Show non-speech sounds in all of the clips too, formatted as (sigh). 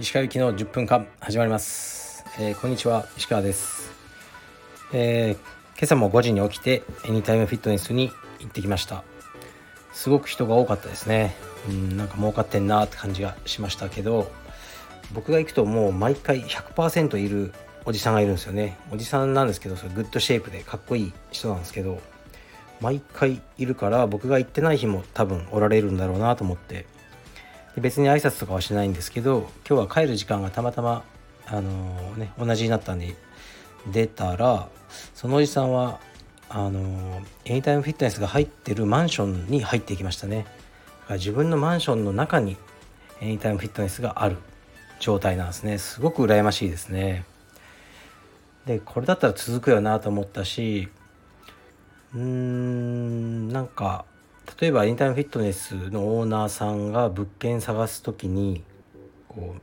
石川行きの10分間始まります、えー、こんにちは。石川です、えー、今朝も5時に起きてエニタイムフィットネスに行ってきました。すごく人が多かったですね。うんなんか儲かってんなって感じがしましたけど僕が行くともう毎回100%いるおじさんがいるんですよね。おじさんなんですけどそれグッドシェイプでかっこいい人なんですけど毎回いるから僕が行ってない日も多分おられるんだろうなと思って。で別に挨拶とかはしないんですけど今日は帰る時間がたまたまあのー、ね同じになったんで出たらそのおじさんはあの、エニタイムフィットネスが入ってるマンションに入っていきましたね。自分のマンションの中にエニタイムフィットネスがある。状態なんですね。すごく羨ましいですね。でこれだったら続くよなと思ったしうーんなんか例えばインターフィットネスのオーナーさんが物件探す時にこう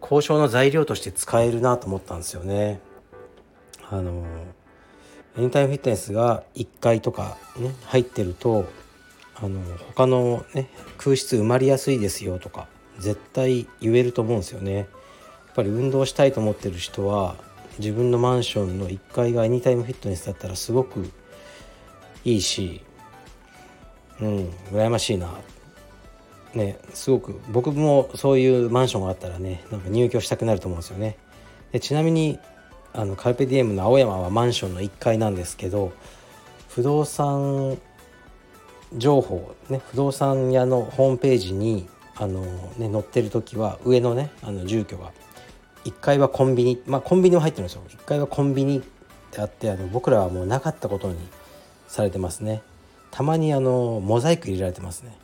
交渉の材料として使えるなと思ったんですよね。あのエニタイムフィットネスが1階とかね入ってるとあの他のね空室埋まりやすいですよとか絶対言えると思うんですよね。やっぱり運動したいと思ってる人は自分のマンションの1階がエニタイムフィットネスだったらすごくいいしうん羨ましいな。ねすごく僕もそういうマンションがあったらねなんか入居したくなると思うんですよね。でちなみにあのカルペディエムの青山はマンションの1階なんですけど不動産情報ね不動産屋のホームページにあの、ね、載ってる時は上のねあの住居が1階はコンビニまあコンビニも入ってるんですよ。1階はコンビニであってあの僕らはもうなかったことにされてますね。たまにあのモザイク入れられてますね。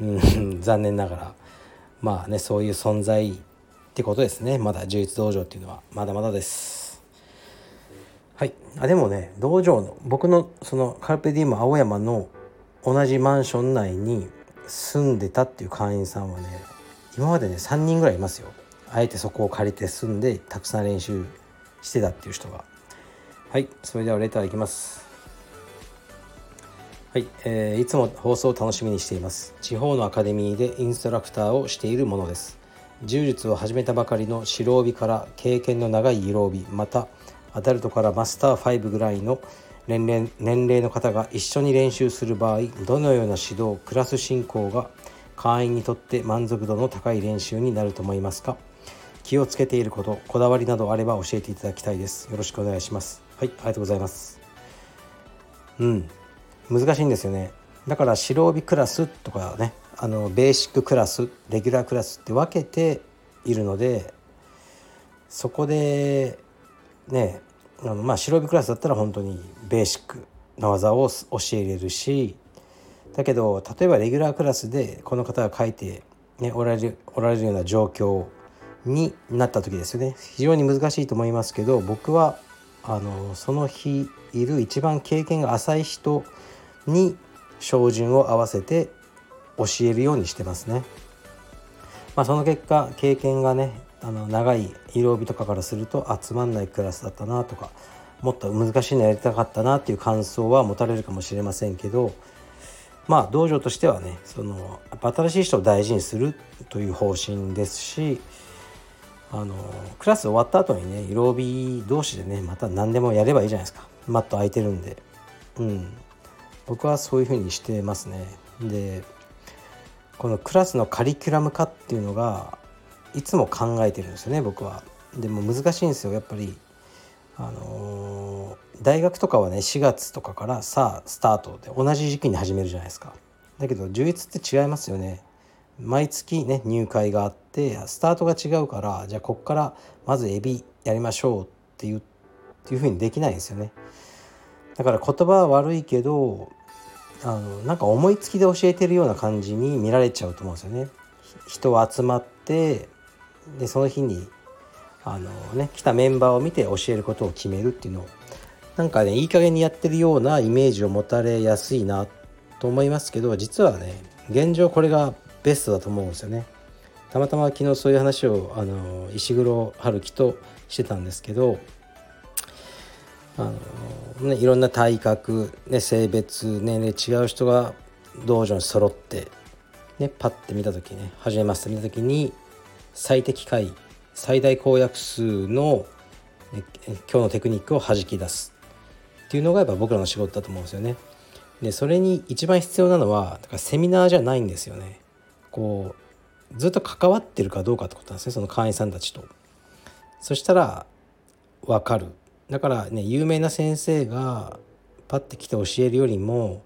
うん (laughs) 残念ながら。まあねそういう存在ってことですね。まだ充実道場っていうのは。まだまだです。はい。あでもね道場の僕のそのカルペディウム青山の同じマンション内に住んでたっていう会員さんはね今までね3人ぐらいいますよ。あえてそこを借りて住んでたくさん練習してたっていう人が。はい。それではレターいきます。はい、えー、いつも放送を楽しみにしています。地方のアカデミーでインストラクターをしているものです。柔術を始めたばかりの白帯から経験の長い色帯またアダルトからマスター5ぐらいの年齢年齢の方が一緒に練習する場合どのような指導クラス進行が会員にとって満足度の高い練習になると思いますか？気をつけていることこだわりなどあれば教えていただきたいです。よろしくお願いします。はいありがとうございます。うん。難しいんですよね。だから白帯クラスとかねあのベーシッククラスレギュラークラスって分けているのでそこでねあのまあ白帯クラスだったら本当にベーシックな技を教えれるしだけど例えばレギュラークラスでこの方が書いて、ね、おられるおられるような状況になった時ですよね。非常に難しいと思いますけど僕はあのその日いる一番経験が浅い人に照準を合わせて教えるようにしてますね。まあ、その結果経験がねあの長い色帯とかからすると集まんないクラスだったなとかもっと難しいのやりたかったなっていう感想は持たれるかもしれませんけどまあ道場としてはねその新しい人を大事にするという方針ですしあのクラス終わった後にね色帯同士でねまた何でもやればいいじゃないですか。マット空いてるんで。うん。僕はそういうふうにしてますね。でこのクラスのカリキュラム化っていうのがいつも考えてるんですよね僕は。でも難しいんですよやっぱり。あのー、大学とかはね4月とかからさあスタートで同じ時期に始めるじゃないですか。だけど充実って違いますよね。毎月ね入会があってスタートが違うからじゃあこっからまずエビやりましょうっていうっていうふうにできないんですよね。だから言葉は悪いけどあのなんか思いつきで教えてるような感じに見られちゃうと思うんですよね。人集まってでその日にあの、ね、来たメンバーを見て教えることを決めるっていうのをなんかねいい加減にやってるようなイメージを持たれやすいなと思いますけど実はね現状これがベストだと思うんですよね。たまたま昨日そういう話をあの石黒春樹としてたんですけどあのね、いろんな体格、ね、性別年齢違う人が道場に揃って、ね、パッて見た時ね初めまして見た時に最適解最大公約数の今日のテクニックを弾き出すっていうのがやっぱ僕らの仕事だと思うんですよね。でそれに一番必要なのはだからセミナーじゃないんですよね。こうずっと関わってるかどうかってことなんですねその会員さんたちと。そしたら分かるだからね有名な先生がパッて来て教えるよりも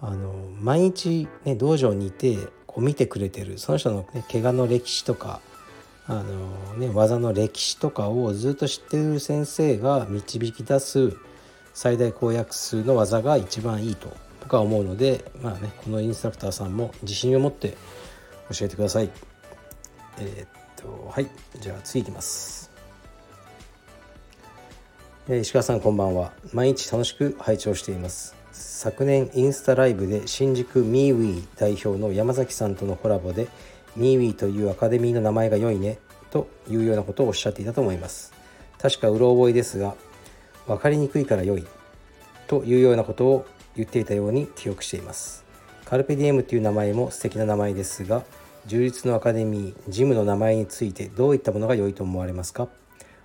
あの毎日、ね、道場にいてこう見てくれてるその人の、ね、怪我の歴史とかあの、ね、技の歴史とかをずっと知ってる先生が導き出す最大公約数の技が一番いいと僕は思うので、まあね、このインストラクターさんも自信を持って教えてください。えー、っとはいじゃあ次いきます。え石川さんこんばんは。毎日楽しく拝聴しています。昨年インスタライブで新宿ミーウィー代表の山崎さんとのコラボでミーウィーというアカデミーの名前が良いねというようなことをおっしゃっていたと思います。確かうろ覚えですが分かりにくいから良いというようなことを言っていたように記憶しています。カルペディエムという名前も素敵な名前ですが充実のアカデミージムの名前についてどういったものが良いと思われますか？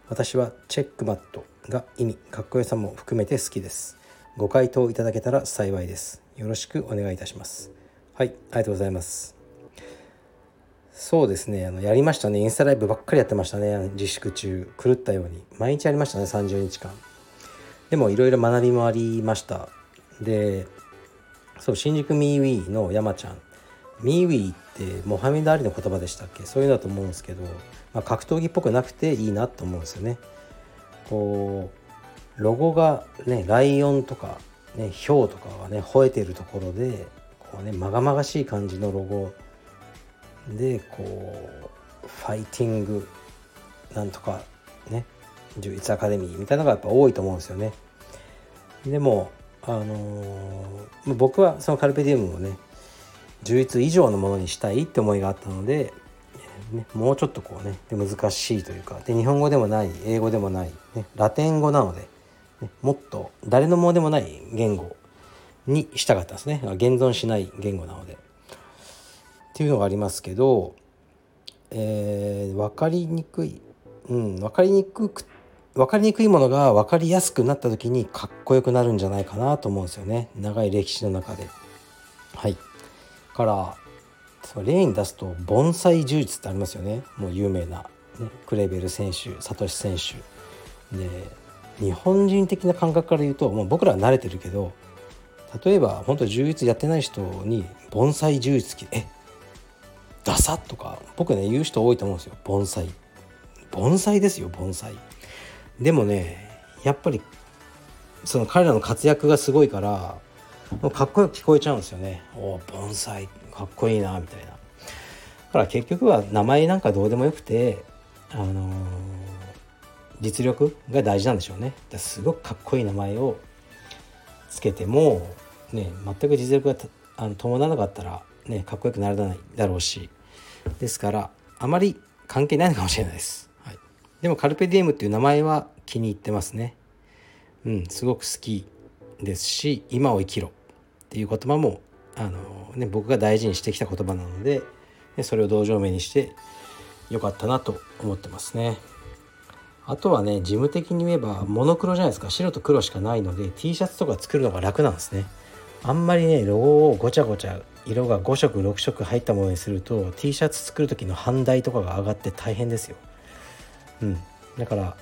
私はチェックマットが意味かっこよさも含めて好きです。ご回答いただけたら幸いです。よろしくお願いいたします。はいありがとうございます。そうですねあのやりましたね。インスタライブばっかりやってましたね。自粛中。狂ったように。毎日やりましたね30日間。でもいろいろ学びもありました。でそう新宿ミーウィーの山ちゃん。ミーウィーってモハメド・アリの言葉でしたっけ？そういうのだと思うんですけど、まあ、格闘技っぽくなくていいなと思うんですよね。こうロゴがねライオンとかねヒョウとかがね吠えてるところでこうねまがまがしい感じのロゴでこうファイティングなんとかね充実アカデミーみたいなのがやっぱ多いと思うんですよね。でもあのー、僕はそのカルペディウムをね充実以上のものにしたいって思いがあったのでね、もうちょっとこうね難しいというかで日本語でもない英語でもない、ね、ラテン語なので、ね、もっと誰のものでもない言語にしたかったんですね現存しない言語なので。っていうのがありますけど、えー、分かりにくい、うん、分かりにくく分かりにくいものが分かりやすくなった時にかっこよくなるんじゃないかなと思うんですよね長い歴史の中で。はいから例に出すと盆栽柔術ってありますよね。もう有名な、ね、クレベル選手サトシ選手。で日本人的な感覚から言うともう僕らは慣れてるけど例えば本当柔術やってない人に盆栽柔術えダサとか僕ね言う人多いと思うんですよ。盆栽。盆栽ですよ盆栽。でもねやっぱりその彼らの活躍がすごいからかっこよく聞こえちゃうんですよね。お盆栽かっこいいなみたいな。だから結局は名前なんかどうでもよくてあのー、実力が大事なんでしょうね。すごくかっこいい名前をつけてもね全く実力があの伴わなかったらねかっこよくならないだろうし。ですからあまり関係ないのかもしれないです、はい、でもカルペディエムっていう名前は気に入ってますね。うんすごく好きですし今を生きろ。っていう言葉もあの、ね、僕が大事にしてきた言葉なのでねそれを同情名にしてよかったなと思ってますね。あとはね事務的に言えばモノクロじゃないですか白と黒しかないので T シャツとか作るのが楽なんですね。あんまりねロゴをごちゃごちゃ色が5色6色入ったものにすると T シャツ作る時の半台とかが上がって大変ですよ。うん、だから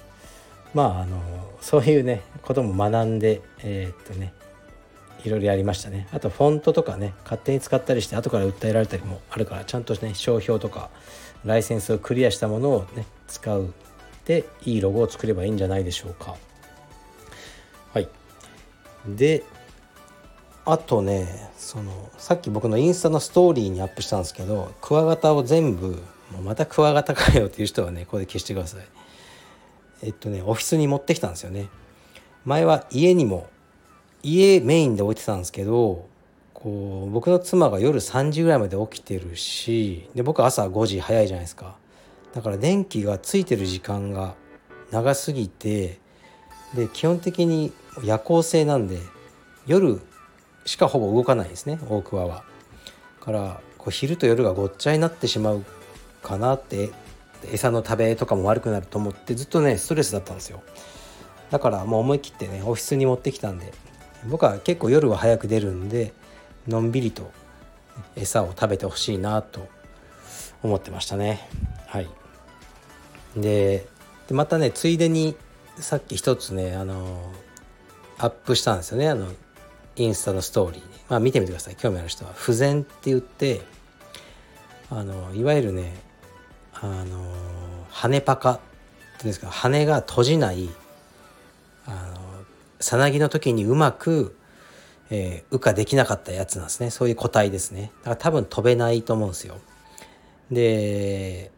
まああのそういうねことも学んでえー、っとねいろいろやりましたね。あとフォントとかね勝手に使ったりして後から訴えられたりもあるからちゃんとね商標とかライセンスをクリアしたものをね使うでいいロゴを作ればいいんじゃないでしょうか。はい。であとねそのさっき僕のインスタのストーリーにアップしたんですけどクワガタを全部またクワガタかよっていう人はねここで消してください。えっとねオフィスに持ってきたんですよね。前は家にも家メインで置いてたんですけどこう僕の妻が夜3時ぐらいまで起きてるしで僕朝5時早いじゃないですかだから電気がついてる時間が長すぎてで基本的に夜行性なんで夜しかほぼ動かないですね大桑は。からこう昼と夜がごっちゃになってしまうかなって餌の食べとかも悪くなると思ってずっとねストレスだったんですよだからもう思い切ってねオフィスに持ってきたんで僕は結構夜は早く出るんでのんびりと餌を食べてほしいなと思ってましたね。はい。でまたねついでにさっき一つねあのアップしたんですよね。あのインスタのストーリーに。まあ見てみてください。興味ある人は。不全って言ってあのいわゆるねあの羽パカっていうんですか。羽が閉じないあのさなぎの時にうまく、えー、羽化できなかったやつなんですねそういう個体ですねだから多分飛べないと思うんですよで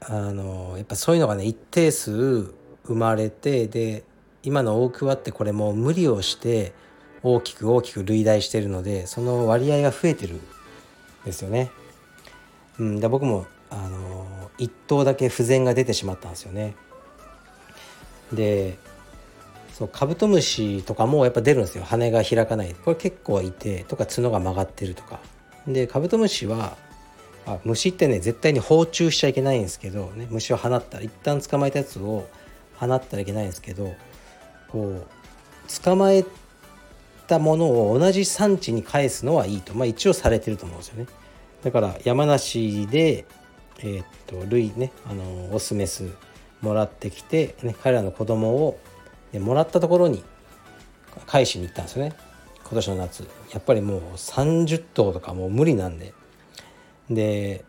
あのやっぱそういうのがね一定数生まれてで今の大桑ってこれも無理をして大きく大きく類大してるのでその割合が増えてるんですよね。うん、で僕もあの1頭だけ不全が出てしまったんですよね。でそうカブトムシとかもやっぱ出るんですよ。羽が開かない。これ結構いてとか角が曲がってるとか。でカブトムシはあ虫ってね絶対に放虫しちゃいけないんですけど、ね、虫を放ったら一旦捕まえたやつを放ったらいけないんですけどこう捕まえたものを同じ産地に返すのはいいと、まあ、一応されてると思うんですよね。だから山梨でえー、っと類ねあのオスメスもらってきて、ね、彼らの子供を、ね、もらったところに返しに行ったんですよね。今年の夏。やっぱりもう30頭とかもう無理なんで。で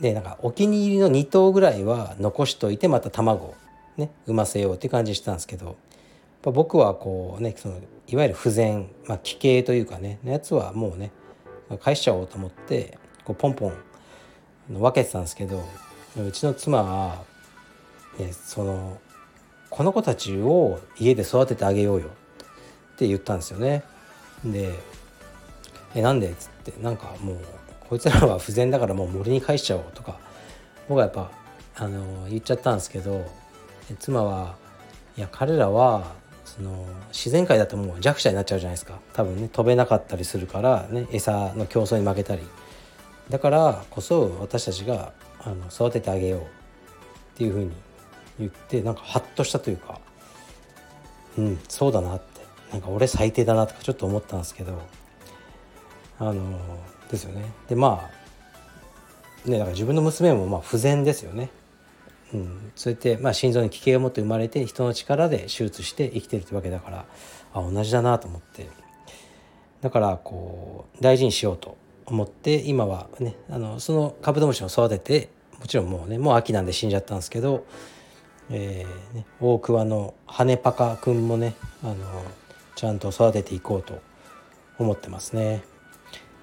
でなんかお気に入りの2頭ぐらいは残しといてまた卵ね産ませようって感じしたんですけど。僕はこうねそのいわゆる不全、まあ、奇形というかねのやつはもうね返しちゃおうと思ってこうポンポン分けてたんですけどうちの妻は、ね、そのこの子たちを家で育ててあげようよって言ったんですよね。で「えなんで?」っつってなんかもうこいつらは不全だからもう森に返しちゃおうとか僕はやっぱあの言っちゃったんですけど妻はいや彼らはその自然界だともう弱者になっちゃうじゃないですか多分ね飛べなかったりするからね餌の競争に負けたりだからこそ私たちがあの育ててあげようっていうふうに言ってなんかハッとしたというかうんそうだなって。なんか俺最低だなとかちょっと思ったんですけどあのですよね。でまあねだから自分の娘もまあ不全ですよね。うん、そうやって、まあ、心臓に奇形を持って生まれて人の力で手術して生きてるってわけだからあ同じだなと思って。だからこう大事にしようと思って今はねあのそのカブトムシを育ててもちろんもうねもう秋なんで死んじゃったんですけど、えーね、大桑の羽パカくんもねあのちゃんと育てていこうと思ってますね。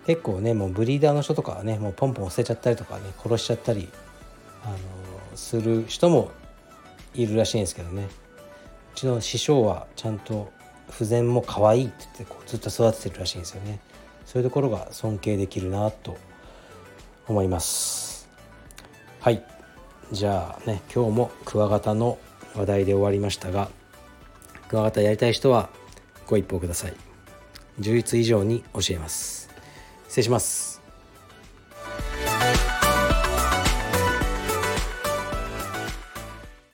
結構ねもうブリーダーの人とかはねもうポンポン捨てちゃったりとかね殺しちゃったりあのする人もいるらしいんですけどね。うちの師匠はちゃんと不全も可愛いって言ってこうずっと育ててるらしいんですよね。そういうところが尊敬できるなと思います。はい。じゃあね今日もクワガタの話題で終わりましたがクワガタやりたい人はご一報ください。充実以上に教えます。失礼します。